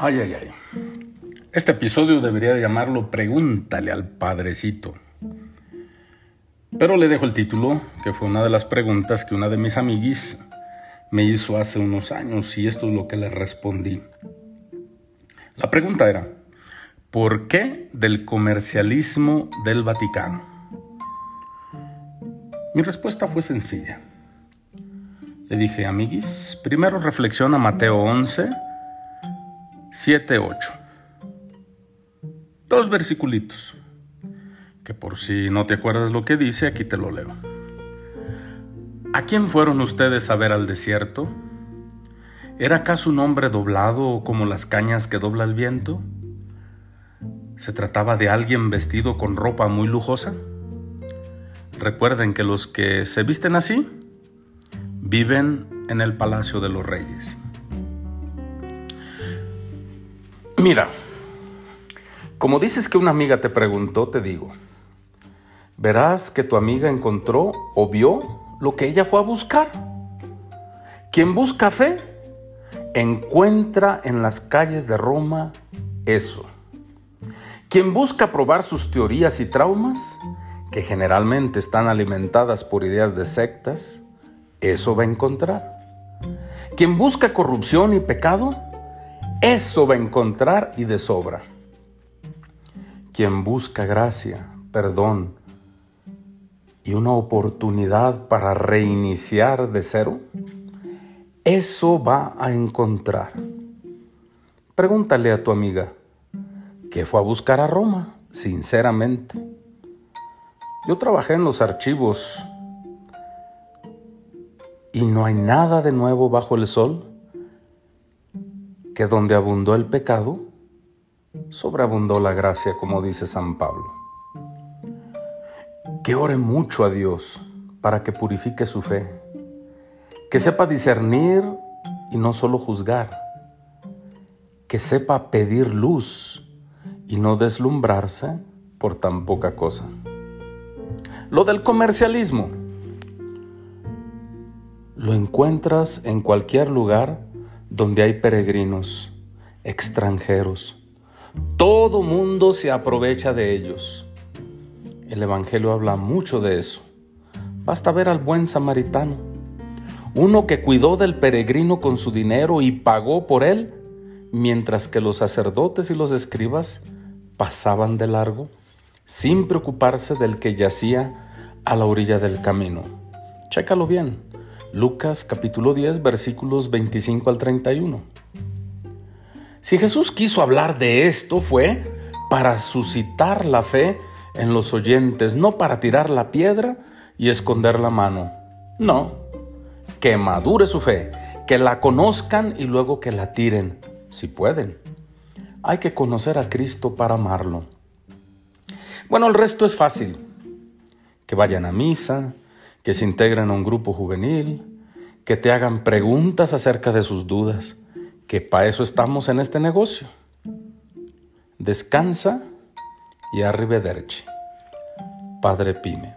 Ay, ay, ay. Este episodio debería de llamarlo Pregúntale al Padrecito. Pero le dejo el título, que fue una de las preguntas que una de mis amiguis me hizo hace unos años y esto es lo que le respondí. La pregunta era, ¿por qué del comercialismo del Vaticano? Mi respuesta fue sencilla. Le dije, amiguis, primero reflexiona Mateo 11, 7, 8. Dos versiculitos, que por si no te acuerdas lo que dice, aquí te lo leo. ¿A quién fueron ustedes a ver al desierto? ¿Era acaso un hombre doblado como las cañas que dobla el viento? ¿Se trataba de alguien vestido con ropa muy lujosa? Recuerden que los que se visten así viven en el palacio de los reyes. Mira, como dices que una amiga te preguntó, te digo, verás que tu amiga encontró o vio lo que ella fue a buscar. Quien busca fe, encuentra en las calles de Roma eso. Quien busca probar sus teorías y traumas, que generalmente están alimentadas por ideas de sectas, eso va a encontrar. Quien busca corrupción y pecado, eso va a encontrar y de sobra. Quien busca gracia, perdón y una oportunidad para reiniciar de cero, eso va a encontrar. Pregúntale a tu amiga, ¿qué fue a buscar a Roma? Sinceramente. Yo trabajé en los archivos y no hay nada de nuevo bajo el sol que donde abundó el pecado, sobreabundó la gracia, como dice San Pablo. Que ore mucho a Dios para que purifique su fe, que sepa discernir y no solo juzgar, que sepa pedir luz y no deslumbrarse por tan poca cosa. Lo del comercialismo. Lo encuentras en cualquier lugar donde hay peregrinos, extranjeros. Todo mundo se aprovecha de ellos. El Evangelio habla mucho de eso. Basta ver al buen samaritano, uno que cuidó del peregrino con su dinero y pagó por él, mientras que los sacerdotes y los escribas pasaban de largo sin preocuparse del que yacía a la orilla del camino. Chécalo bien. Lucas capítulo 10 versículos 25 al 31. Si Jesús quiso hablar de esto fue para suscitar la fe en los oyentes, no para tirar la piedra y esconder la mano. No, que madure su fe, que la conozcan y luego que la tiren, si pueden. Hay que conocer a Cristo para amarlo. Bueno, el resto es fácil. Que vayan a misa, que se integren a un grupo juvenil, que te hagan preguntas acerca de sus dudas, que para eso estamos en este negocio. Descansa y arrivederci. Padre Pime.